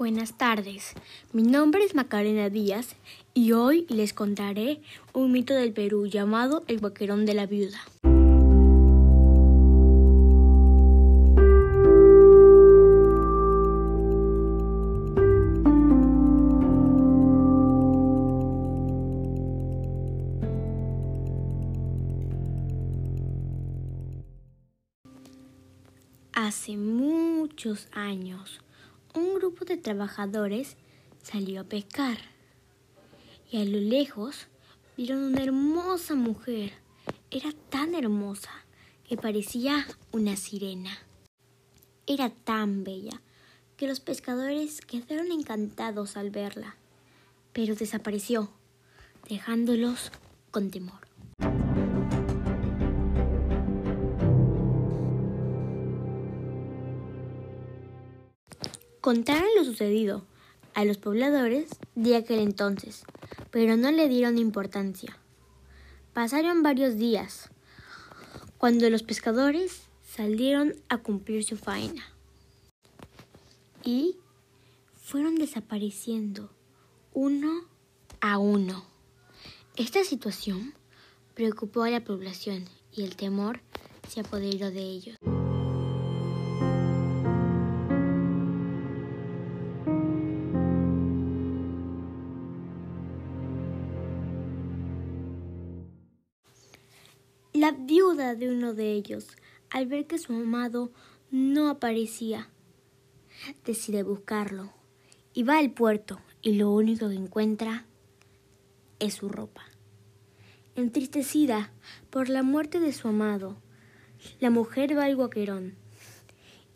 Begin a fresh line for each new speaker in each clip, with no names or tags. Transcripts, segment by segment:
Buenas tardes, mi nombre es Macarena Díaz y hoy les contaré un mito del Perú llamado el boquerón de la viuda. Hace muchos años, un grupo de trabajadores salió a pescar y a lo lejos vieron una hermosa mujer. Era tan hermosa que parecía una sirena. Era tan bella que los pescadores quedaron encantados al verla, pero desapareció, dejándolos con temor. Contaron lo sucedido a los pobladores de aquel entonces, pero no le dieron importancia. Pasaron varios días cuando los pescadores salieron a cumplir su faena y fueron desapareciendo uno a uno. Esta situación preocupó a la población y el temor se apoderó de ellos. La viuda de uno de ellos, al ver que su amado no aparecía, decide buscarlo y va al puerto y lo único que encuentra es su ropa. Entristecida por la muerte de su amado, la mujer va al guaquerón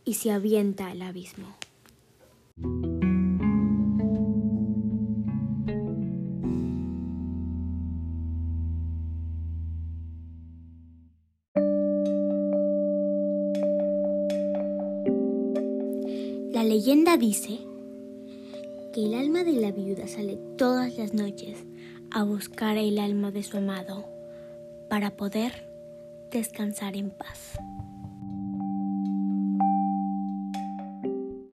y se avienta al abismo. La leyenda dice que el alma de la viuda sale todas las noches a buscar el alma de su amado para poder descansar en paz.